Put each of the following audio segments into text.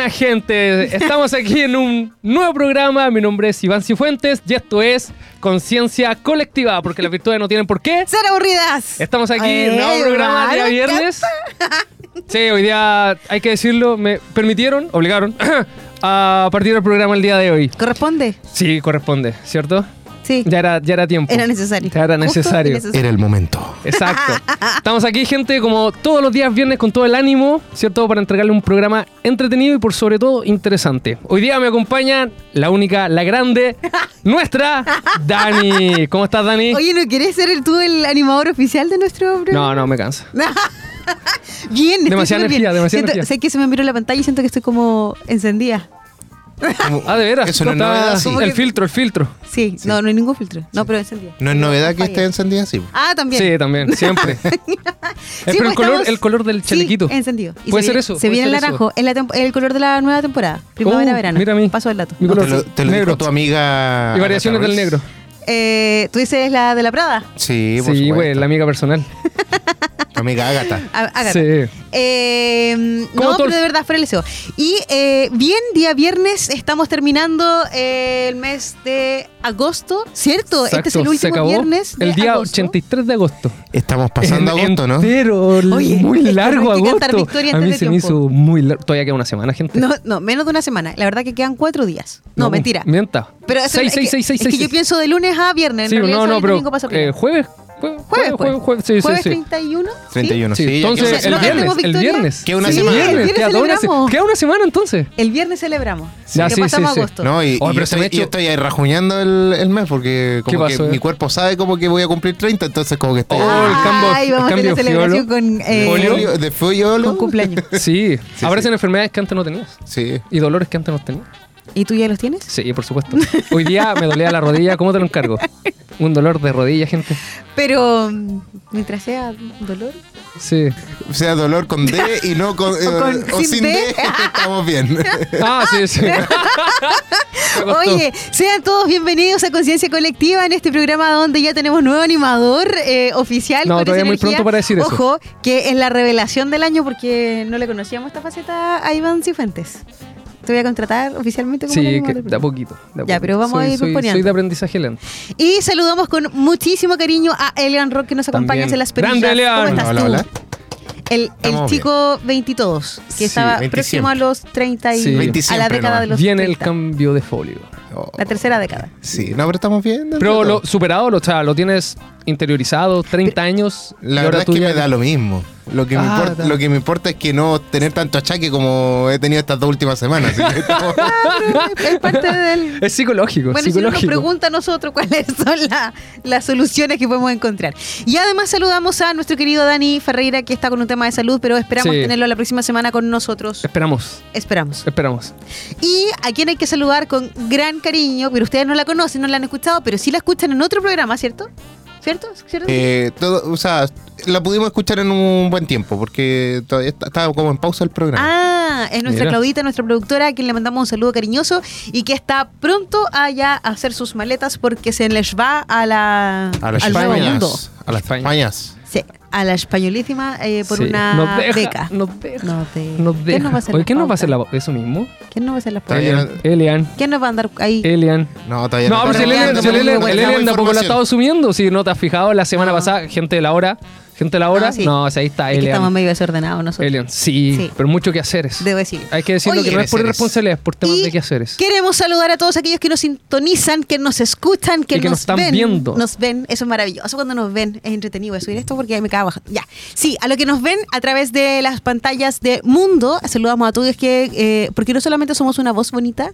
Buena gente, estamos aquí en un nuevo programa. Mi nombre es Iván Cifuentes y esto es Conciencia Colectiva, porque las virtudes no tienen por qué. ¡Ser aburridas! Estamos aquí en un nuevo programa día viernes. Sí, hoy día hay que decirlo, me permitieron, obligaron a partir del programa el día de hoy. ¿Corresponde? Sí, corresponde, ¿cierto? Sí. Ya era, ya era tiempo. Era necesario. Ya era necesario. Era el momento. Exacto. Estamos aquí, gente, como todos los días viernes, con todo el ánimo, ¿cierto? Para entregarle un programa entretenido y por sobre todo interesante. Hoy día me acompaña la única, la grande, nuestra, Dani. ¿Cómo estás, Dani? Oye, ¿no querés ser el- tú el animador oficial de nuestro programa? No, no, me cansa. Bien, Demasiada bien. energía, demasiada Siento- energía. Sé que se me miró la pantalla y siento que estoy como encendida. Como- Ah, de veras. Eso no es novedad, sí. El filtro, el filtro. Sí, no, no hay ningún filtro. No, pero encendida. No es novedad que esté encendida así. Ah, también. Sí, también, siempre. Eh, Sí, pero pues el color, estamos- el color del Sí, chalequito. encendido. Y Puede se ser eso, Se viene el naranjo, tempo- el color de la nueva temporada. Primavera-verano. mira a mí. Paso el dato. Mi No, color te lo, te lo negro. dijo tu amiga. Y variaciones del negro. Eh, ¿Tú dices la de la Prada? Sí, por Sí, güey, supuesto. la amiga personal. Tu amiga Agatha. Á- Ágata. Sí. Eh, no, todo pero el- de verdad, fuera el deseo. Y eh, bien, día viernes, estamos terminando eh, el mes de agosto, ¿cierto? este es el se último acabó viernes. de El día agosto. 83 de agosto. Estamos pasando En- agosto, ¿no? Entero, Oye, muy es que largo no hay que cantar agosto. victoria A antes mí de se me tiempo. hizo muy largo. Todavía queda una semana, gente. No, no, menos de una semana. La verdad que quedan cuatro días. No, mentira. Mienta. Pero eso, seis, es, seis, que, seis, seis, es que yo seis. pienso de lunes a viernes. Sí, no, no, y pero domingo eh, jueves, jueves, Jueves, jueves, pues. jueves, sí, Jueves sí, sí. 31. 31, Sí, sí. entonces el viernes, semana. ¿Tenemos el viernes. Queda una Sí, semana. el viernes Queda una se- celebramos. queda una semana entonces. El viernes celebramos. Ya, que sí, pasamos sí, sí. agosto. No, y, Oh, y pero yo, se me ha estoy, hecho- yo estoy ahí rajuñando el, el mes porque como ¿Qué pasó, que eh? mi cuerpo sabe como que voy a cumplir 30, entonces como que estoy Oh, el cambio- Ay, el vamos a cambio hacer la celebración con, eh, Folio. Folio- de folio. con cumpleaños. Sí, Sí, aparecen sí. enfermedades que antes no tenías Sí. y dolores que antes no tenías. ¿Y tú ya los tienes? Sí, por supuesto. Hoy día me dolía la rodilla, ¿cómo te lo encargo? Un dolor de rodilla, gente. Pero mm, mientras sea dolor. Sí. O sea, dolor con D y no con, eh, O con- o sin sin D. D, estamos bien. Ah, sí, sí. Oye, sean todos bienvenidos a Conciencia Colectiva en este programa donde ya tenemos nuevo animador eh, oficial. No, con todavía muy pronto para decir eso. Ojo, que es la revelación del año porque no le conocíamos esta faceta a Iván Cifuentes. Te voy a contratar oficialmente como el Sí, que a programa. poquito. de a Ya, poquito. pero vamos a Soy- ir soy, poniendo. soy de aprendizaje lento. Y saludamos con muchísimo cariño a Elian Rock que nos acompaña También. en las Grande, perillas. Elian. ¿Cómo estás Hola, tú? hola. El, el Estamos chico 22, que Sí, estaba 20 próximo siempre. a los 30 y Sí. 20 a la siempre década nomás. de los Viene el 30. cambio de folio. Oh, La tercera década. Sí, no, pero estamos bien. dentro Pero de lo superado, lo, o sea, lo tienes interiorizado, 30 años. La verdad es que ya- me da lo mismo. Lo que, me Ah, importa, lo que me importa es que no tener tanto achaque como he tenido estas dos últimas semanas. estamos- es parte del... Es psicológico, Bueno, si uno nos psicológico. pregunta a nosotros cuáles son la- las soluciones que podemos encontrar. Y además saludamos a nuestro querido Dani Ferreira, que está con un tema de salud, pero esperamos Sí. tenerlo la próxima semana con nosotros. Esperamos, Esperamos. esperamos. Y a quien hay que saludar con gran cariño, pero ustedes no la conocen, no la han escuchado, pero sí la escuchan en otro programa, ¿cierto? ¿Cierto? ¿Cierto? Eh, todo, o sea, la pudimos escuchar en un buen tiempo porque todavía está- estaba como en pausa el programa. Ah, es nuestra Mira. Claudita, nuestra productora, a quien le mandamos un saludo cariñoso y que está pronto a ya hacer sus maletas porque se les va a la, a las al nuevo Españas. mundo. A las España. Españas. Sí, a la españolísima eh, por Sí, una nos deja, beca. Nos deja. Nos de- Nos ¿Quién deja. nos va a hacer Oye, la ¿quién nos va a hacer la, eso mismo? ¿Quién nos va a hacer las pautas? no- Elian. ¿Quién nos va a andar ahí? Elian. No, todavía No, el Pero si el no Elian- tenemos el Elian de a poco la ha estado subiendo. Si no te has fijado, la semana No. pasada, gente de la hora, gente la hora. Ah, sí. No, o sea, ahí está Es que estamos Elian. medio desordenados nosotros. Elian, sí, Sí. pero mucho que hacer es. Debo decir. Hay que decirlo Oye, que no es por irresponsabilidad, es por temas Y de quehaceres. Queremos saludar a todos aquellos que nos sintonizan, que nos escuchan, que, Y que nos están ven, viendo. Nos ven, eso es maravilloso cuando nos ven. Es entretenido subir esto porque ahí me cago bajando. Ya. Sí, a lo que nos ven a través de las pantallas de Mundo, saludamos a todos que, eh, porque no solamente somos una voz bonita,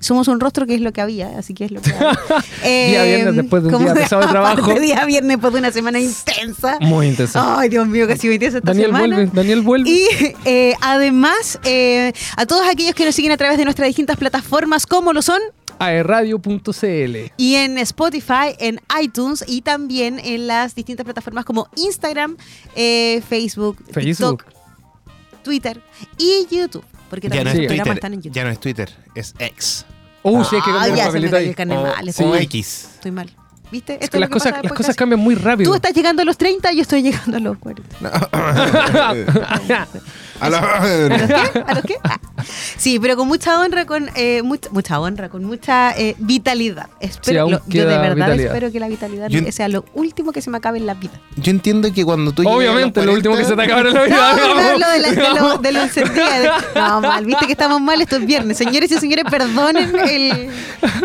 somos un rostro que es lo que había, así que es lo que. Día viernes después de un día pesado de trabajo. día viernes después de una semana intensa. Muy intenso. Ay, Dios mío, casi 20 esta Daniel semana. vuelve, Daniel vuelve. Y eh, además, eh, a todos aquellos que nos siguen a través de nuestras distintas plataformas, como lo son, aerradio.cl. y en Spotify, en iTunes y también en las distintas plataformas como Instagram, eh, Facebook, Facebook. TikTok, Twitter y YouTube. Porque Ya también no, los es programas Twitter, están en YouTube. ya no es Twitter, es X. Uh, sí, hay que Ah, cambiar el ya se me cayó el carnet O, o estoy, X. estoy mal. ¿Viste? Es Esto que es las que cosas, pasa las cosas cambian muy rápido. Tú estás llegando a los 30 y yo estoy llegando a los 40. A la- ¿A los qué? ¿A los qué? Ah. Sí, pero con mucha honra, con eh, mucha, mucha honra, con mucha eh, vitalidad. Espero, aún lo- yo de verdad vitalidad. espero que la vitalidad Yo- sea lo último que se me acabe en la vida. Yo entiendo que cuando tú los Obviamente, lo último que se te 40, acaba en la vida. No, pero digamos. hablo de, la, de, lo, de lo encendida, de- No, mal, viste que estamos mal, esto es viernes. Señores y señores, perdonen el.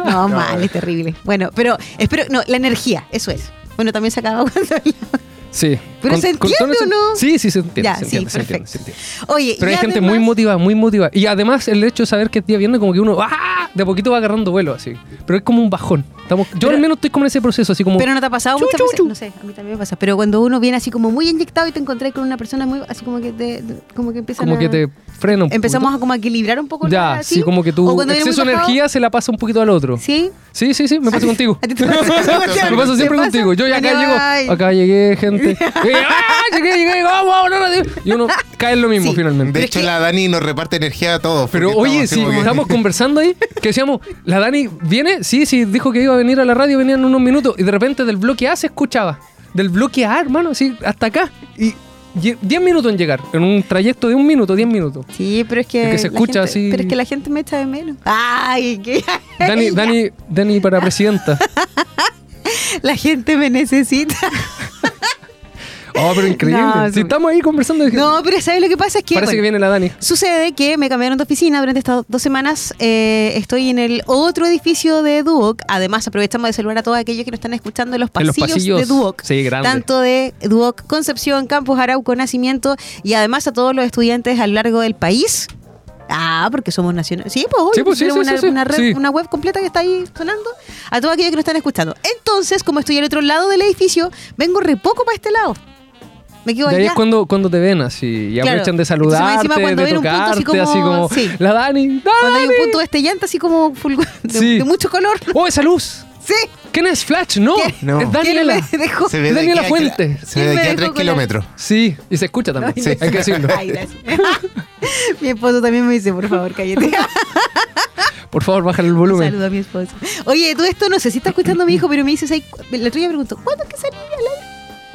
No, mal, es terrible. Bueno, pero espero. No, la energía, eso es. Bueno, también se acaba cuando. Sí. ¿Pero se entiende o no? Sí, sí, se entiende. Ya, se sí, entiende, se entiende, se entiende. Oye, Pero hay gente muy motivada, muy motivada. Y además el hecho de saber que es día viernes, como que uno ¡ah! de a poquito va agarrando vuelo así. Pero es como un bajón. Estamos, yo Pero- al menos estoy como en ese proceso, así como. Pero no te ha pasado Chu, muchas chu, veces. chu. No sé, a mí también me pasa. Pero cuando uno viene así como muy inyectado y te encontrás con una persona muy. Así como que te. como que empiezan como a- que te frena un Empezamos poquito. a como equilibrar un poco Ya, la- sí, como que tu exceso de energía se la pasa un poquito al otro. Sí. Sí, sí, sí, me pasa contigo. ¿A ti te pasa eso, Sebastián? Me pasa ¿Te siempre pasa? contigo. Yo ya acá llego. Acá llegué, gente. Y, ¡Ah! Llegué, llegué, vamos, vamos, no, no, Y uno cae en lo mismo Sí. finalmente. De hecho, la Dani nos reparte energía a todos. Pero oye, así sí, que- estamos conversando ahí, que decíamos, la Dani viene, sí, sí, dijo que iba a venir a la radio, venía en unos minutos, y de repente del bloque A se escuchaba. Del bloque A, hermano, así, hasta acá. Y 10 minutos en llegar, en un trayecto de un minuto, 10 minutos. Sí, pero es que. Que se la escucha gente- así- Pero es que la gente me echa de menos. Ay, que. Dani. Dani, Dani para presidenta. La gente me necesita. Oh, pero increíble. No, si estamos ahí conversando, No, pero ¿sabes lo que pasa? Es que. parece bueno, que viene la Dani. Sucede que me cambiaron de oficina durante estas dos semanas. eh, estoy en el otro edificio de Duoc. Además, aprovechamos de saludar a todos aquellos que nos están escuchando en los En los pasillos, de Duoc. Sí, grande. Tanto de Duoc Concepción, Campus Arauco, Nacimiento y además a todos los estudiantes a lo largo del país. Ah, porque somos nacionales. Sí, pues, Sí, pues, sí, tenemos sí, una, sí, una red- una web completa que está ahí sonando. A todos aquellos que nos están escuchando. Entonces, como estoy al otro lado del edificio, vengo re poco para este lado. Me quedo Y ahí allá. es cuando, cuando te ven así y Claro. aprovechan de saludarte, encima, de así tocarte, así como- sí. la Dani, Cuando hay un Dani. punto destellante así como de, Sí. de mucho color. ¡Oh, esa luz! Sí. ¿Quién es Flash? No, es ¿Quién Daniela. dejó? Se ve de Daniela Fuente. Se ve de ¿Quién me aquí a dejó 3 con la- kilómetros. Sí, y se escucha también. Sí. Hay que decirlo. Ay, mi esposo también me dice, por favor, cállate. Por favor, bájale el volumen. Saludo a mi esposo. Oye, todo esto no sé si está escuchando a mi hijo, pero me dices ahí, la otra día me preguntó, ¿cuándo es que salí al aire?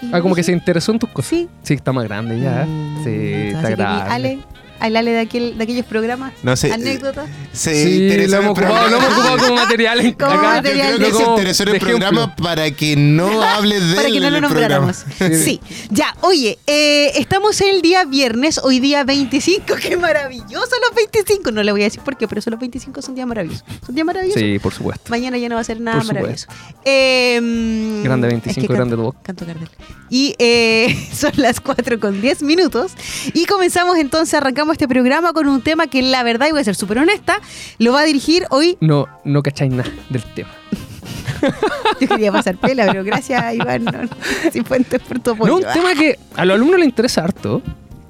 Y Ah, como que se interesó en tus cosas. Sí. Sí, está más grande ya. Mm, Sí, está grande. Ale, al Ale de, aquel, de aquellos programas, No sé. anécdotas. Se Sí, lo hemos, ocupado, lo hemos ocupado como material. en- Como acá. Yo material creo de- que se interesó en el ejemplo. programa para que no hables de para él que no lo nombráramos. Sí. Ya, oye, eh, estamos el día viernes, hoy día 25. ¡Qué maravilloso los 25! No le voy a decir por qué, pero esos los 25 son días maravillosos. Son días maravillosos. Sí, por supuesto. Mañana ya no va a ser nada maravilloso. Eh, Grande es 25, que grande canto, canto Gardel. Y eh, son las 4 con 10 minutos. Y comenzamos entonces, arrancamos este programa con un tema que la verdad, y voy a ser súper honesta, lo va a dirigir hoy. No, no cacháis nada del tema. Yo quería pasar pela, pero gracias, Iván, no, no, Cifuentes, por tu apoyo. No, un tema que a los alumnos les interesa harto,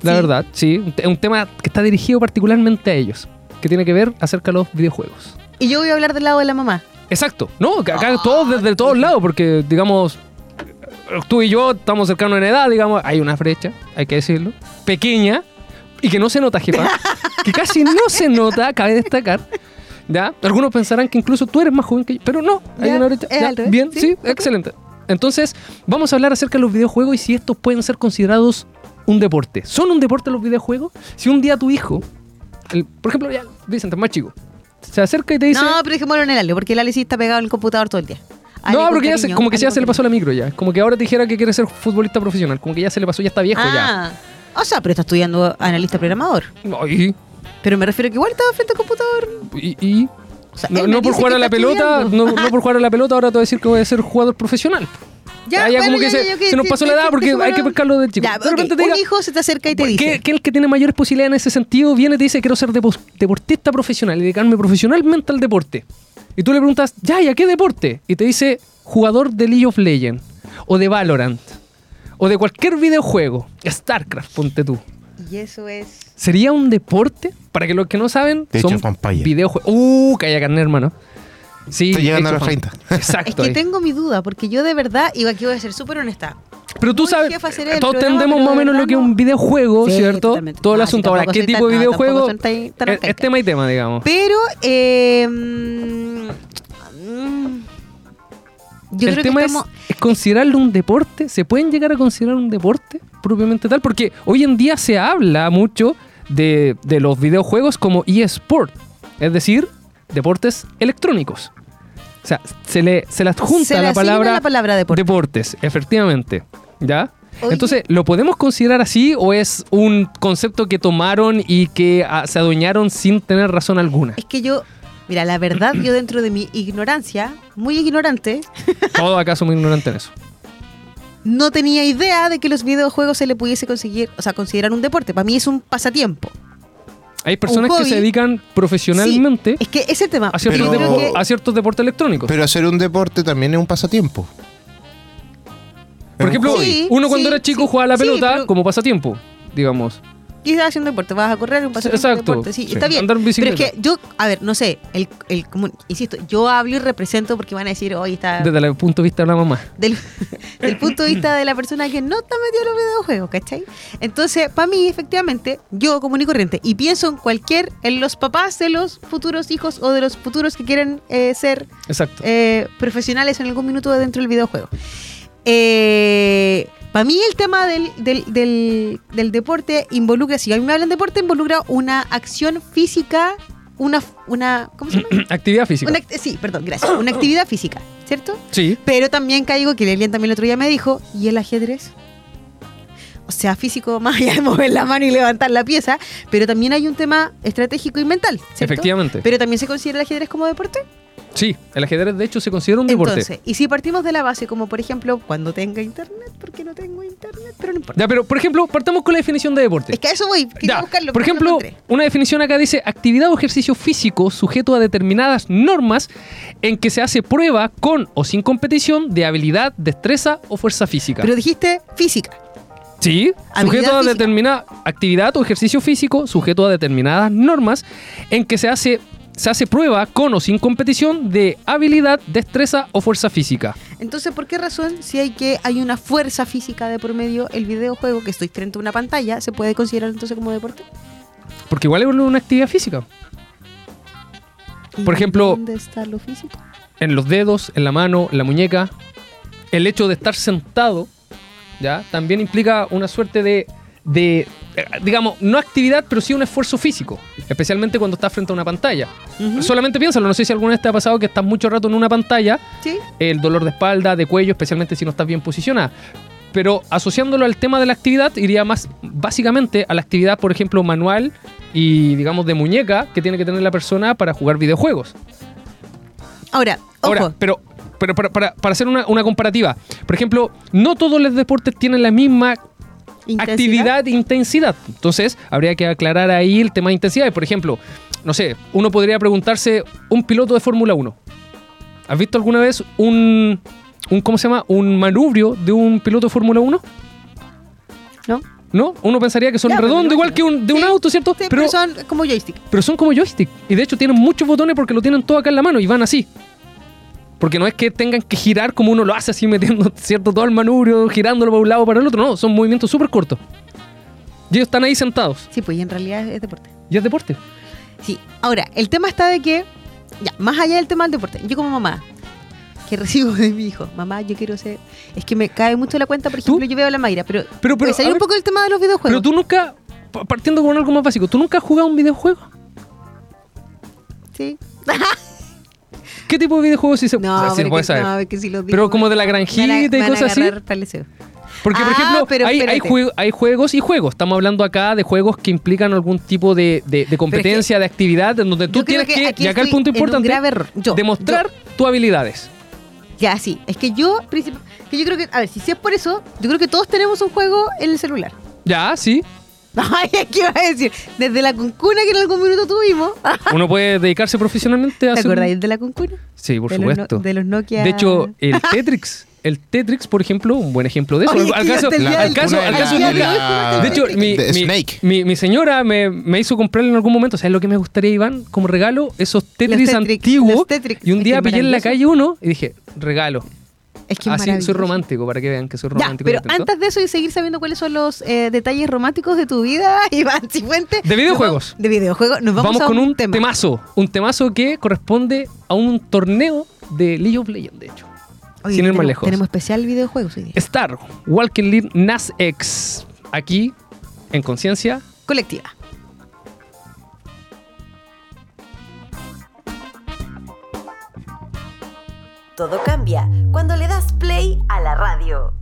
la Sí. verdad, sí. un te- un tema que está dirigido particularmente a ellos, que tiene que ver acerca de los videojuegos. Y yo voy a hablar del lado de la mamá. Exacto, no, acá Ah, todos desde todos lados, porque digamos, tú y yo estamos cercanos en edad, digamos, hay una brecha, hay que decirlo, pequeña, y que no se nota, jefa, que casi no se nota, cabe destacar. ¿Ya? Algunos pensarán que incluso tú eres más joven que yo, pero no, hay Ya, una brecha. es Ya, al Bien, sí, sí, ok. excelente. Entonces, vamos a hablar acerca de los videojuegos y si estos pueden ser considerados un deporte. ¿Son un deporte los videojuegos? Si un día tu hijo, el- por ejemplo, ya dicen, más chico, se acerca y te dice... no, pero dejémoslo en el Ale, porque el Ale sí está pegado en el computador todo el día. Ale no, porque ya se- como que ya se le pasó la micro ya. Como que ahora te dijera que quiere ser futbolista profesional. Como que ya se le pasó, ya está viejo Ah, o sea, pero está estudiando analista programador. Y, Pero me refiero que igual estaba frente al computador. y- y- O sea, no, no por jugar a la pelota, no, no por jugar a la pelota, ahora te voy a decir que voy a ser jugador profesional. Ya, Ah, ya bueno, como que ya, se, se nos pasó la edad porque hay que pescarlo de chico. Ya, de te diga, un hijo se te acerca y te dice. que el que tiene mayores posibilidades en ese sentido viene y te dice quiero ser depo- deportista profesional y dedicarme profesionalmente al deporte. Y tú le preguntas, ya, ¿y a qué deporte? Y te dice jugador de League of Legends o de Valorant o de cualquier videojuego, StarCraft, ponte tú. Y eso es. ¿Sería un deporte? Para que los que no saben, De son videojuegos. Uh, calla carne, hermano. Sí, Estoy llegando a los of 30. Es Exacto. que ahí. tengo mi duda, porque yo de verdad, y aquí voy a ser súper honesta. Pero tú muy sabes, todos programa, entendemos más o menos lo que es un videojuego, Sí, ¿cierto? totalmente. Todo el Ah, asunto. Ahora, ¿qué tipo tan- de videojuego? tan- tan Es- es tema y tema, digamos. Pero, eh, yo el creo tema que es, estamos. es considerarlo un deporte. ¿Se pueden llegar a considerar un deporte propiamente tal? Porque hoy en día se habla mucho de, de los videojuegos como eSport, es decir, deportes electrónicos. O sea, se le, se le adjunta Se la, palabra la palabra deporte. deportes, efectivamente. ¿Ya? Oye. Entonces, ¿lo podemos considerar así o es un concepto que tomaron y que ah, se adueñaron sin tener razón alguna? Es que yo, mira, la verdad, yo dentro de mi ignorancia, muy ignorante, Todo acá somos ignorantes en eso. no tenía idea de que los videojuegos se le pudiese conseguir, o sea, considerar un deporte. Para mí es un pasatiempo. Hay personas que se dedican profesionalmente Es que ese tema. a, ciertos Pero- que- a ciertos deportes electrónicos. Pero hacer un deporte también es un pasatiempo. Por un ejemplo, uno cuando sí, era chico sí. jugaba a la Sí, pelota pero- como pasatiempo, digamos. Quizás haciendo deporte, vas a correr un de Exacto. deporte, sí, Sí. está bien. Andar en Pero es bicicleta. que yo, a ver, no sé, el, el insisto, yo hablo y represento porque van a decir, hoy está Desde el punto de vista de la mamá. del, del punto de vista de la persona que no está metida en los videojuegos, ¿cachai? Entonces, para mí, efectivamente, yo común y corriente, y pienso en cualquier, en los papás de los futuros hijos o de los futuros que quieren eh, ser Exacto. eh, profesionales en algún minuto dentro del videojuego. Eh, para mí el tema del, del, del- del deporte involucra, si a mí me hablan de deporte, involucra una acción física, una, una ¿cómo se llama? Actividad física. Una sí, perdón, gracias. Una actividad física, ¿cierto? Sí. Pero también caigo, que Lilian también el otro día me dijo, ¿y el ajedrez? O sea, físico más allá de mover la mano y levantar la pieza, pero también hay un tema estratégico y mental, ¿cierto? Efectivamente. Pero también se considera el ajedrez como deporte. Sí, el ajedrez de hecho se considera un deporte. Entonces, y si partimos de la base, como por ejemplo, cuando tenga internet, porque no tengo internet, pero no importa. Ya, pero por ejemplo, partamos con la definición de deporte. Es que a eso voy, quería Ya, buscarlo. por no ejemplo, una definición acá dice actividad o ejercicio físico sujeto a determinadas normas en que se hace prueba con o sin competición de habilidad, destreza o fuerza física. Pero dijiste física. sí, sujeto a física. determinada actividad o ejercicio físico sujeto a determinadas normas en que se hace se hace prueba con o sin competición de habilidad, destreza o fuerza física. Entonces, ¿por qué razón, si hay que hay una fuerza física de por medio, el videojuego que estoy frente a una pantalla, se puede considerar entonces como deporte? Porque igual es una actividad física. ¿Y Por ejemplo- ¿Dónde está lo físico? en los dedos, en la mano, en la muñeca. El hecho de estar sentado, ¿ya? También implica una suerte de, de, eh, digamos, no actividad, pero sí un esfuerzo físico. Especialmente cuando estás frente a una pantalla. Solamente piénsalo, no sé si alguna vez te ha pasado que estás mucho rato en una pantalla, Sí. el dolor de espalda, de cuello, especialmente si no estás bien posicionada. Pero asociándolo al tema de la actividad, iría más básicamente a la actividad, por ejemplo, manual y, digamos, de muñeca que tiene que tener la persona para jugar videojuegos. Ahora, ojo. Ahora, pero, pero para, para- para hacer una, una comparativa, por ejemplo, no todos los deportes tienen la misma intensidad. actividad e intensidad. Entonces, habría que aclarar ahí el tema de intensidad. Por ejemplo, no sé, uno podría preguntarse, un piloto de Fórmula 1. ¿Has visto alguna vez un, un, ¿cómo se llama? Un manubrio de un piloto de Fórmula 1? ¿No? ¿No? Uno pensaría que son pero redondos, igual que un, de un auto, ¿cierto? Sí, pero son como joystick. pero son como joystick. Y de hecho tienen muchos botones porque lo tienen todo acá en la mano y van así. Porque no es que tengan que girar como uno lo hace así metiendo, ¿cierto? Todo el manubrio, girándolo para un lado para el otro. No, son movimientos súper cortos. Y ellos están ahí sentados. Sí, pues y en realidad es deporte. Y es deporte. Sí. Ahora, el tema está de que, ya, más allá del tema del deporte, yo como mamá, que recibo de mi hijo, mamá, yo quiero ser. Es que me cae mucho la cuenta, por ¿Tú? ejemplo, yo veo a la Mayra, pero. Pero, pero, salir a un ver, poco del tema de los pero videojuegos. tú nunca, pa- partiendo con algo más básico, ¿tú nunca has jugado un videojuego? Sí. ¿Qué tipo de videojuegos se, No, que, saber? no, que si lo digo, Pero como de la me van a- granjita y cosas así. deseo. Porque, por Ah, ejemplo, pero hay, hay, espérate. jue- hay juegos y juegos. Estamos hablando acá de juegos que implican algún tipo de, de- de competencia, de actividad, en donde tú tienes que que, y acá el punto importante. Yo, demostrar tus habilidades. Ya, sí. Es que yo, que yo creo que, a ver, si es por eso, yo creo que todos tenemos un juego en el celular. Ya, sí. Ay, ¿qué iba a decir? Desde la cuncuna que en algún minuto tuvimos. Uno puede dedicarse profesionalmente a ¿Te acordáis de la cuncuna? Sí, por de Los, no- supuesto. de los Nokia. De hecho, el Tetrix, el Tetrix, por ejemplo, un buen ejemplo de eso. Oye, al caso, caso, de caso la- día de la- De hecho, mi, de mi- Snake. mi- mi señora me, me hizo comprar en algún momento, ¿sabes lo que me gustaría, Iván? Como regalo, esos Tetris, Tetris, antiguos. Tetris. Y un día pillé en la calle uno y dije, regalo. Es que es Así soy romántico, para que vean que soy Ya, romántico. pero ¿cierto? antes de eso y seguir sabiendo cuáles son los eh, detalles románticos de tu vida, Iván Cifuentes. De videojuegos. nos De videojuegos. Nos vamos, Vamos, a con un tema. temazo. Un temazo que corresponde a un torneo de League of Legends, de hecho. Oye, sin ir más lejos. Tenemos especial videojuegos hoy día. Star, Walking Lead Nas X. Aquí, en conciencia Colectiva. Todo cambia cuando le das play a la radio.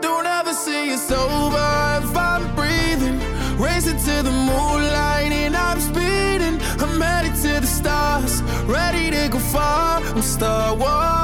Don't ever see it's over if I'm breathing. Racing to the moonlight and I'm speeding. I'm headed to the stars, ready to go far. I'm start walking.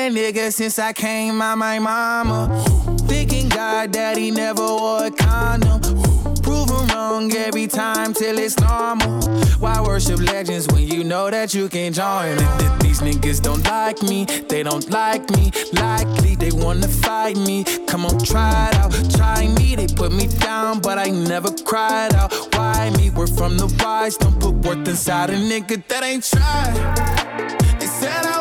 that nigga since I came out my mama. Thinking God he never wore a condom. Proven wrong every time till it's normal. Why worship legends when you know that you can join? These niggas don't like me, they don't like me. Likely they wanna fight me. Come on, try it out. Try me, they put me down, but I never cried out. Why me? We're from the wise, don't put worth inside a nigga that ain't tried. They said I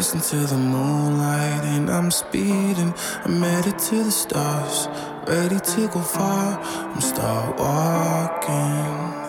Racing to the moonlight and I'm speeding. I'm headed to the stars, ready to go far. I'm start walking.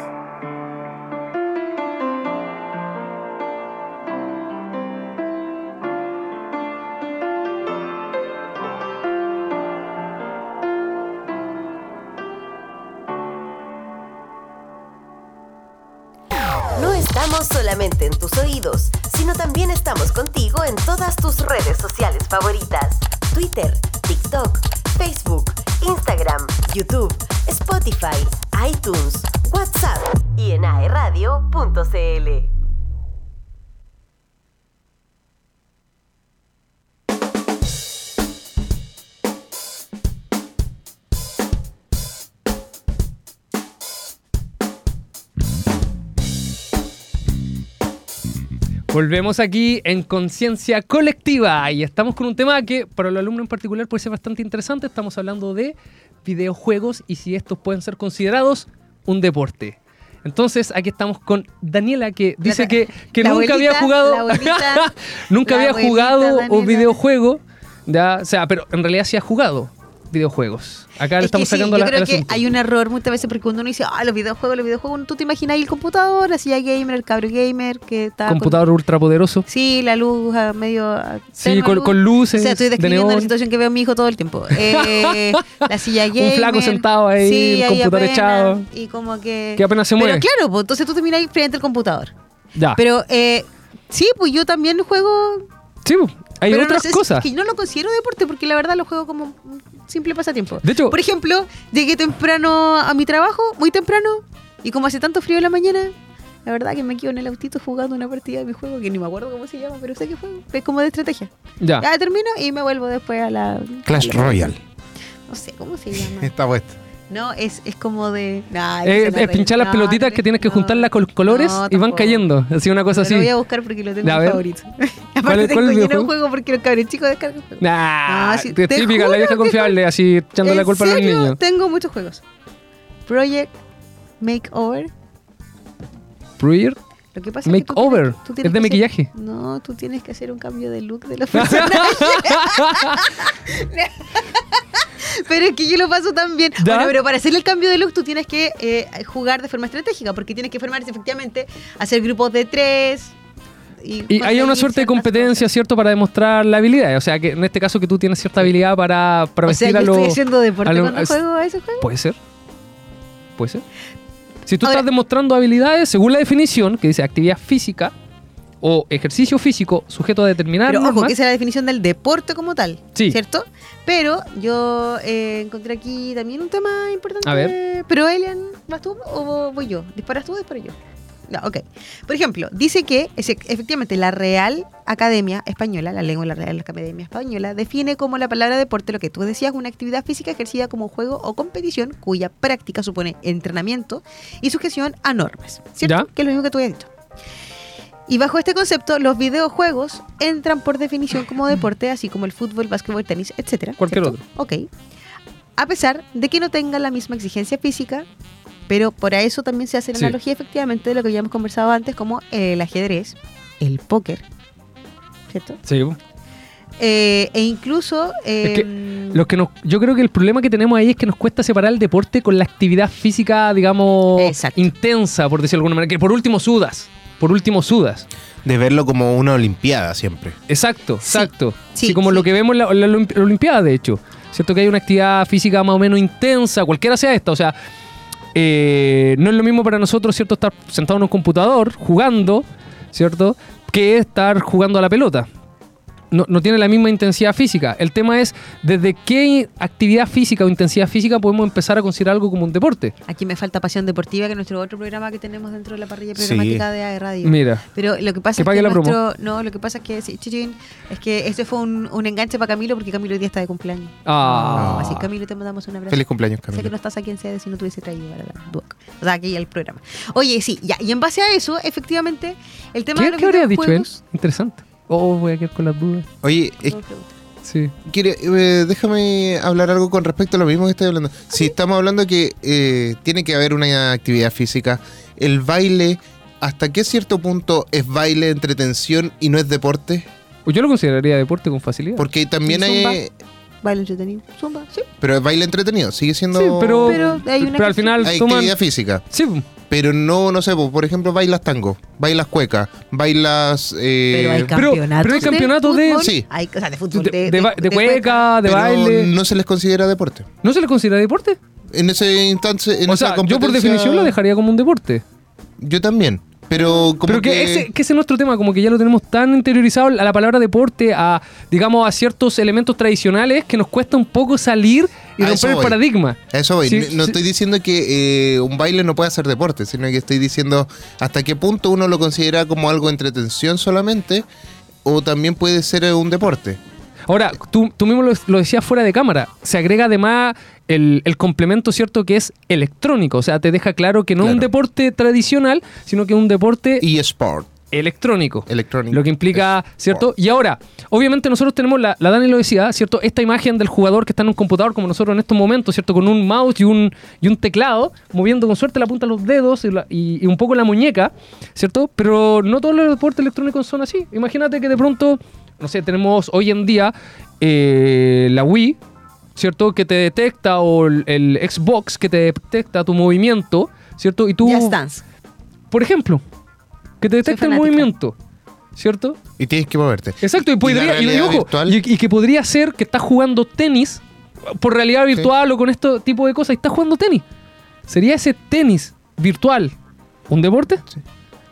Solamente en tus oídos, sino también estamos contigo en todas tus redes sociales favoritas. Twitter, TikTok, Facebook, Instagram, YouTube, Spotify, iTunes, WhatsApp y en aeradio.cl. Volvemos aquí en Conciencia Colectiva y estamos con un tema que para el alumno en particular puede ser bastante interesante. Estamos hablando de videojuegos y si estos pueden ser considerados un deporte. Entonces aquí estamos con Daniela que dice que, nunca había jugado abuelita, nunca había abuelita jugado un videojuego. Ya, o sea, pero en realidad sí ha jugado videojuegos. Acá le Es que estamos sí, sacando yo la, creo que asunto. hay un error muchas veces porque cuando uno dice, ah, los videojuegos, los videojuegos, tú te imaginas ahí el computador, así ya gamer, el cabro gamer, que está con- computador ultrapoderoso. Sí, la luz ah, medio... Sí, con- luz. con luces O sea, estoy de describiendo neón. la situación que veo a mi hijo todo el tiempo. Eh, la silla gamer. flaco sentado ahí, sí, el computador apenas, echado. Y como que... Que apenas se Pero mueve. claro, pues entonces tú te miras ahí frente al computador. Ya. Pero eh, sí, pues yo también juego... sí, pues, hay pero no otras sé si- cosas. que yo no lo considero deporte porque la verdad lo juego como un simple pasatiempo. De hecho- por ejemplo, llegué temprano a mi trabajo, muy temprano, y como hace tanto frío en la mañana, La verdad que me quedo en el autito jugando una partida de mi juego que ni me acuerdo cómo se llama, pero sé que juego. Es como de estrategia. Ya. Ya termino y me vuelvo después a la. Clash a la- Royale. No sé cómo se llama. Está puesto. No, es, es como de. Nah, no es pinchar las no, pelotitas no, que tienes que no, juntarlas con colores no, y van cayendo. Así una cosa Lo así. voy a buscar porque lo tengo favorito. ¿Cuál Aparte tengo de videojuego? juego porque los cabros chicos descargan el juego. Nah, No, sí, te- típica, la vieja que- confiable, así echando la ¿En culpa a los serio? niños. Tengo muchos juegos. Project Makeover. Pruir. Lo que pasa es que tú Makeover. tienes- tú tienes Es de que hacer- maquillaje. no, tú tienes que hacer un cambio de look de los personajes. pero es que yo lo paso tan bien. ¿Ya? Bueno, pero para hacer el cambio de look tú tienes que eh, jugar de forma estratégica porque tienes que formarse efectivamente, hacer grupos de tres. Y hay conseguir una suerte de competencia, ¿cierto? Para demostrar la habilidad. O sea, que en este caso que tú tienes cierta habilidad para, para. O sea, vestir yo a los... estoy haciendo deporte a lo- cuando juego a ese juego. Puede ser. Puede ser. Si tú Ahora- estás demostrando habilidades, según la definición, que dice actividad física o ejercicio físico sujeto a determinadas Pero ojo, normas, que esa es la definición del deporte como tal, Sí. ¿cierto? Pero yo eh, encontré aquí también un tema importante. A ver. Pero Elian, ¿vas tú o voy yo? ¿Disparas tú o disparo yo? No, ok. Por ejemplo, dice que efectivamente la Real Academia Española, la lengua de la Real Academia Española, define como la palabra deporte lo que tú decías, una actividad física ejercida como juego o competición cuya práctica supone entrenamiento y sujeción a normas, ¿cierto? Ya. Que es lo mismo que tú habías dicho. Y bajo este concepto, los videojuegos entran por definición como deporte, así como el fútbol, básquetbol, tenis, etcétera. Cualquier ¿cierto? Ok. A pesar de que no tengan la misma exigencia física, pero por eso también se hace la Sí. analogía efectivamente de lo que ya hemos conversado antes, como el ajedrez, el póker, ¿cierto? Sí. Eh, e incluso... Es que eh, Lo que nos, yo creo que el problema que tenemos ahí es que nos cuesta separar el deporte con la actividad física, digamos, Exacto. intensa, por decirlo de alguna manera. Que por último sudas. Por último sudas. De verlo como una olimpiada siempre. Exacto, Sí, exacto. sí, Sí, como sí. lo que vemos en la, Olimpiada, de hecho. Cierto que hay una actividad física más o menos intensa, cualquiera sea esta. O sea, eh, no es lo mismo para nosotros, ¿cierto? Estar sentado en un computador jugando, ¿cierto? Que estar jugando a la pelota. No, no tiene la misma intensidad física. El tema es desde qué actividad física o intensidad física podemos empezar a considerar algo como un deporte. Aquí me falta Pasión Deportiva, que es nuestro otro programa que tenemos dentro de la parrilla Sí. programática de AE Radio. Mira, Pero lo que pasa Que es que nuestro, no, lo que pasa es que sí, chichín, es que este fue un, un enganche para Camilo porque Camilo hoy día está de cumpleaños. Ah. Así Camilo te mandamos un abrazo. Feliz cumpleaños, Sé que Camilo. no estás aquí en sede si no te hubiese traído para la Duoc. O sea, aquí al programa. Oye, sí, ya. Y en base a eso, efectivamente, el tema de ¿qué, los qué habría dicho él? Interesante. Oh, voy a quedar con las dudas. Oye, es-. Sí. quiere- eh, déjame hablar algo con respecto a lo mismo que estoy hablando. Si estamos hablando que eh, tiene que haber una actividad física, el baile, ¿hasta qué cierto punto es baile, entretención y no es deporte? Pues Yo lo consideraría deporte con facilidad. Porque también ¿Y hay... Baile entretenido. Zumba, sí. Pero es baile entretenido, sigue siendo... Sí, pero, Pero hay una pero al final toman... actividad física. Sí, Pero no, no sé, po, por ejemplo, bailas tango, bailas cueca, bailas... eh, Pero hay pero- campeonatos. pero hay campeonatos de- fútbol. Sí. Hay, o sea, de fútbol. de, de de cueca, de pero baile. no se les considera deporte. ¿No se le considera deporte? En ese instante, en o esa sea, yo por definición lo dejaría como un deporte. Yo también, pero como Pero que, que... ese, que ese es nuestro tema, como que ya lo tenemos tan interiorizado a la palabra deporte, a, digamos, a ciertos elementos tradicionales que nos cuesta un poco salir y A romper el paradigma. A eso voy. Sí, no no sí. estoy diciendo que eh, un baile no pueda ser deporte, sino que estoy diciendo hasta qué punto uno lo considera como algo entretención solamente o también puede ser un deporte. Ahora, tú, tú mismo lo, lo decías fuera de cámara, se agrega además el, el complemento, ¿cierto?, que es electrónico. O sea, te deja claro que no es un deporte tradicional, sino que es un deporte Y sport, electrónico. electrónico. Lo que implica, ¿cierto? Y ahora, obviamente nosotros tenemos, la, la Dani lo decía, ¿cierto? Esta imagen del jugador que está en un computador como nosotros en estos momentos, ¿cierto? Con un mouse y un, y un teclado, moviendo con suerte la punta de los dedos y, la- y- y un poco la muñeca, ¿cierto? Pero no todos los deportes electrónicos son así. Imagínate que de pronto, no sé, tenemos hoy en día eh, la Wii, ¿cierto? Que te detecta, o el, el Xbox que te detecta tu movimiento, ¿cierto? Y tú, Just Dance. por ejemplo, que te detecta el movimiento, ¿cierto? Y tienes que moverte. Exacto, y, podría, y, ojo, y- y que podría ser que estás jugando tenis por realidad virtual o con este tipo de cosas y estás jugando tenis. ¿Sería ese tenis virtual un deporte?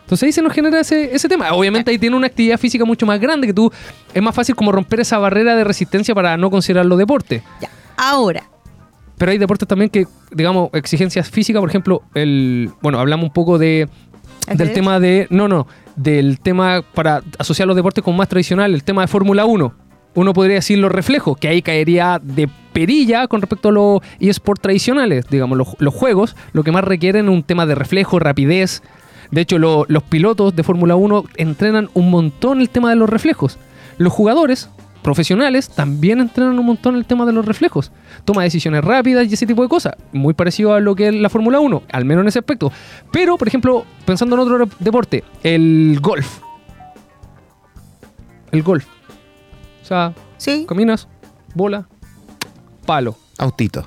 Entonces ahí se nos genera ese, ese tema. Obviamente ahí tiene una actividad física mucho más grande que tú es más fácil como romper esa barrera de resistencia para no considerarlo deporte. Ya. Ahora, Pero hay deportes también que, digamos, exigencias físicas, por ejemplo, el bueno, hablamos un poco de del tema de. No, no. Del tema para asociar los deportes con más tradicional, el tema de Fórmula 1. Uno podría decir los reflejos, que ahí caería de perilla con respecto a los eSports tradicionales. Digamos, los, los juegos, lo que más requieren es un tema de reflejo, rapidez. De hecho, lo- los pilotos de Fórmula 1 entrenan un montón el tema de los reflejos. Los jugadores profesionales también entrenan un montón el tema de los reflejos. Toma decisiones rápidas y ese tipo de cosas. Muy parecido a lo que es la Fórmula 1, al menos en ese aspecto. Pero, por ejemplo, pensando en otro deporte, el golf. El golf. O sea, Sí. caminas, bola, palo. Autito.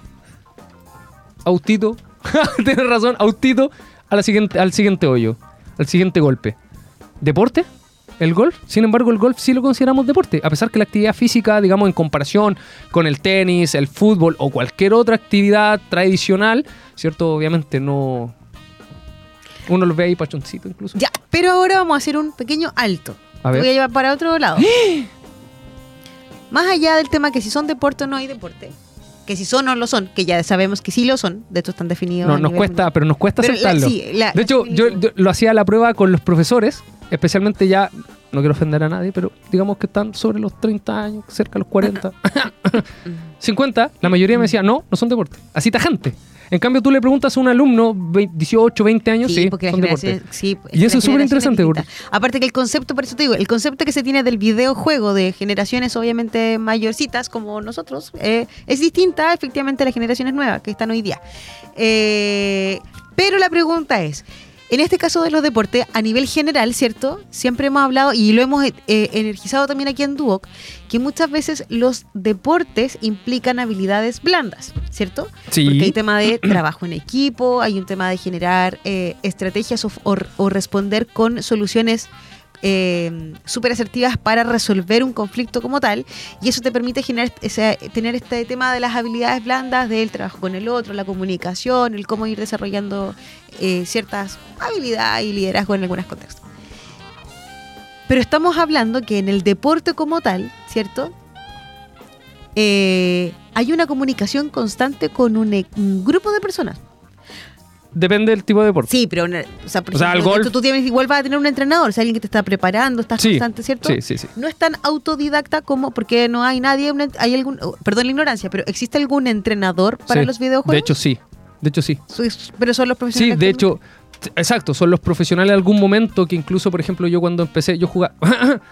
Autito. Tienes razón, autito a la siguiente, al siguiente hoyo, al siguiente golpe. ¿Deporte? ¿El golf? Sin embargo, el golf sí lo consideramos deporte. A pesar que la actividad física, digamos, en comparación con el tenis, el fútbol o cualquier otra actividad tradicional, ¿cierto? Obviamente no. Uno lo ve ahí pachoncito incluso. Ya, pero ahora vamos a hacer un pequeño alto. A ver. voy a llevar para otro lado. Más allá del tema que si son deporte o no hay deporte, que si son o no lo son, que ya sabemos que sí lo son, de hecho están definidos. No, a nos nivel cuesta, mundial. pero nos cuesta Pero la- aceptarlo. sí, la- de hecho, yo, yo lo hacía la prueba con los profesores, especialmente ya, no quiero ofender a nadie, pero digamos que están sobre los 30 años, cerca de los 40, 50, la mayoría me decía, no, no son deporte. Así tajante. En cambio, tú le preguntas a un alumno, ve- 18, 20 años, sí, porque son generación, deporte. sí, pues, Y eso es súper interesante. Aparte que el concepto, por eso te digo, el concepto que se tiene del videojuego de generaciones obviamente mayorcitas como nosotros eh, es distinta efectivamente a las generaciones nuevas que están hoy día. Eh, pero la pregunta es, en este caso de los deportes, a nivel general, ¿cierto? Siempre hemos hablado y lo hemos eh, energizado también aquí en Duoc, que muchas veces los deportes implican habilidades blandas, ¿cierto? Sí. Porque hay tema de trabajo en equipo, hay un tema de generar eh, estrategias o, o- o responder con soluciones eh, súper asertivas para resolver un conflicto como tal. Y eso te permite generar tener este tema de las habilidades blandas, del trabajo con el otro, la comunicación, el cómo ir desarrollando eh, ciertas habilidades y liderazgo en algunos contextos. Pero estamos hablando que en el deporte como tal, ¿cierto? Eh, hay una comunicación constante con un, e- un grupo de personas. Depende del tipo de deporte. Sí, pero o sea, por O sea, ejemplo, el golf- tú, tienes, igual vas a tener un entrenador, o sea, alguien que te está preparando, estás Sí, constante, ¿cierto? sí, sí, sí. No es tan autodidacta como porque no hay nadie, hay algún, oh, perdón la ignorancia, pero ¿existe algún entrenador para Sí. los videojuegos? De hecho, sí. De hecho, sí. Pero son los Sí, profesionales. de que- hecho, exacto, son los profesionales de algún momento que incluso, por ejemplo, yo cuando empecé, yo jugaba...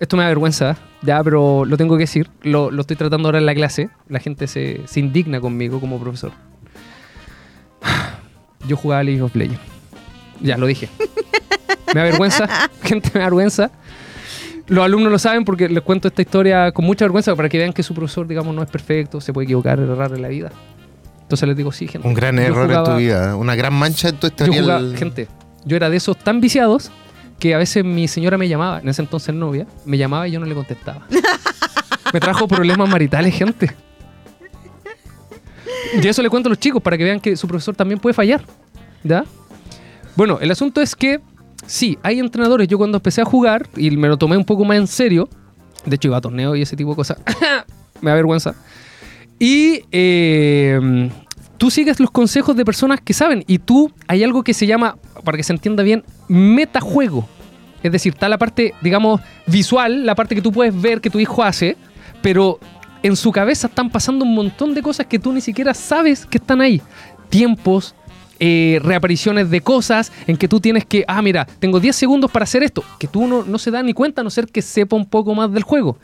Esto me da vergüenza, ya, pero lo tengo que decir. Lo, lo estoy tratando ahora en la clase. La gente se, se indigna conmigo como profesor. Yo jugaba League of Legends. Ya, lo dije. Me da vergüenza. Gente, me da vergüenza. Los alumnos lo saben porque les cuento esta historia con mucha vergüenza para que vean que su profesor, digamos, no es perfecto, se puede equivocar, errar en la vida. Entonces les digo, sí, gente. Un gran error en jugaba- tu vida, una gran mancha en tu yo jugaba, gente, yo era de esos tan viciados que a veces mi señora me llamaba, en ese entonces novia, me llamaba y yo no le contestaba. me trajo problemas maritales, gente. Y eso le cuento a los chicos para que vean que su profesor también puede fallar. ¿Ya? Bueno, el asunto es que sí, hay entrenadores. Yo cuando empecé a jugar y me lo tomé un poco más en serio, de hecho iba a torneos y ese tipo de cosas, me da vergüenza. Y eh, tú sigues los consejos de personas que saben. Y tú, hay algo que se llama, para que se entienda bien, metajuego. Es decir, está la parte, digamos, visual, la parte que tú puedes ver que tu hijo hace, pero en su cabeza están pasando un montón de cosas que tú ni siquiera sabes que están ahí. Tiempos, eh, reapariciones de cosas en que tú tienes que, ah, mira, tengo 10 segundos para hacer esto, que tú no, no se da ni cuenta a no ser que sepa un poco más del juego.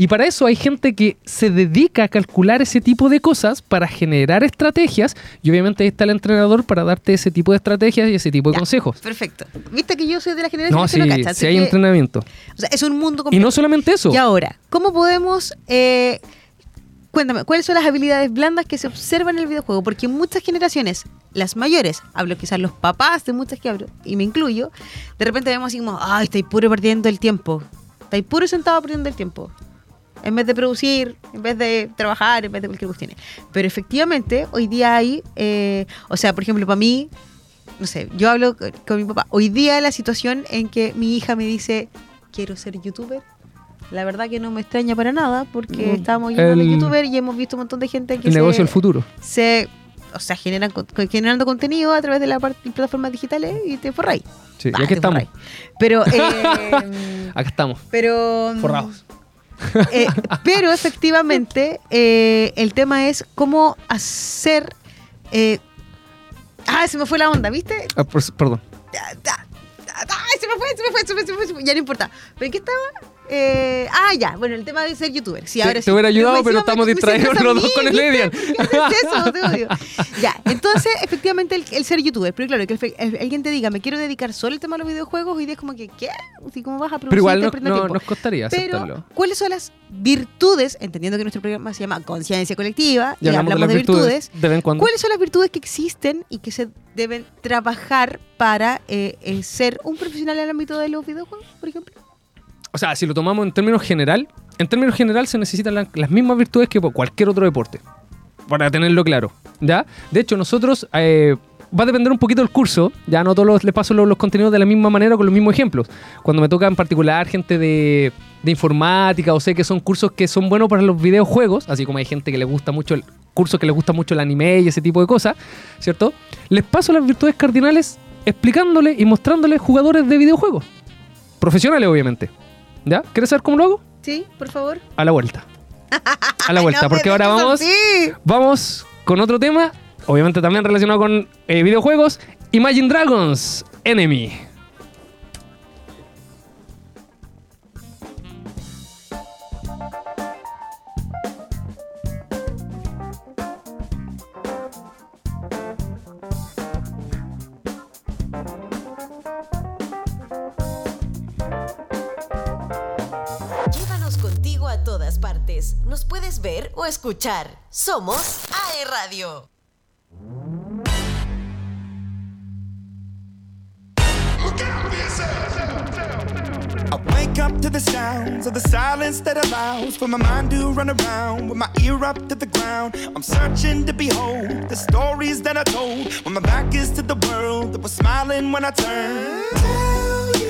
Y para eso hay gente que se dedica a calcular ese tipo de cosas para generar estrategias y obviamente ahí está el entrenador para darte ese tipo de estrategias y ese tipo de Ya, consejos. Perfecto. Viste que yo soy de la generación No, que sí, no cacha, sí hay que- entrenamiento. O sea, es un mundo Y completo. no solamente eso. Y ahora, ¿cómo podemos... eh, cuéntame, ¿cuáles son las habilidades blandas que se observan en el videojuego? Porque en muchas generaciones, las mayores, hablo quizás los papás de muchas que hablo, y me incluyo, de repente vemos así como, ay, estáis puro perdiendo el tiempo. Estáis puro sentado perdiendo el tiempo. En vez de producir, en vez de trabajar, en vez de cualquier cuestión. Pero efectivamente, hoy día hay, eh, o sea, por ejemplo, para mí, no sé, yo hablo con, con mi papá. Hoy día la situación en que mi hija me dice, quiero ser youtuber. La verdad que no me extraña para nada porque Mm, estamos yendo a el- youtuber y hemos visto un montón de gente que el se, negocio del futuro. se o sea, generan, generando contenido a través de las plataformas digitales y te forráis. Sí, Va, y aquí estamos. forráis. Pero, eh, Acá estamos. pero. Forrados. eh, pero efectivamente, eh, el tema es cómo hacer. eh, ah, se me fue la onda, ¿viste? Ah, por- perdón. Ah, se me fue, se me fue, se me fue, se me. Ya no importa. ¿Pero en qué estaba? Eh, ah, ya. Bueno, el tema de ser youtuber. Sí, Te- ahora te sí. hubiera ayudado, pero estamos distraídos los dos con el. Edian. Te odio. Ya, entonces, efectivamente, el, el ser youtuber. Pero claro, que el- el- alguien te diga, me quiero dedicar solo al tema de los videojuegos, día es como que, ¿qué? Así, ¿Cómo vas a producir? Pero igual Te no, nos costaría Pero. ¿cuáles son las virtudes? Entendiendo que nuestro programa se llama Conciencia Colectiva y, Y hablamos, de las virtudes, de. ¿Cuáles son las virtudes que existen y que se deben trabajar para eh, ser un profesional el ámbito de los videojuegos, por ejemplo? O sea, si lo tomamos en términos general, en términos general se necesitan la- las mismas virtudes que cualquier otro deporte. Para tenerlo claro. ¿Ya? De hecho, nosotros. eh, va a depender un poquito del curso. Ya no todos les paso los, contenidos de la misma manera con los mismos ejemplos. Cuando me toca en particular gente de, de informática o sé que son cursos que son buenos para los videojuegos, así como hay gente que le gusta mucho el curso que le gusta mucho el anime y ese tipo de cosas, ¿cierto? Les paso las virtudes cardinales explicándole y mostrándoles jugadores de videojuegos. Profesionales, obviamente. ¿Ya? ¿Quieres saber cómo lo hago? Sí, por favor. A la vuelta. A la vuelta, No porque ahora vamos, así. vamos con otro tema, obviamente también relacionado con eh, videojuegos, Imagine Dragons, Enemy. Nos puedes ver o escuchar. Somos AE Radio. I wake up to the sounds of the silence that allows for my mind to run around with my ear up to the ground. I'm searching to behold the stories that I told when my back is to the world that was smiling when I turned.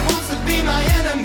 be my enemy.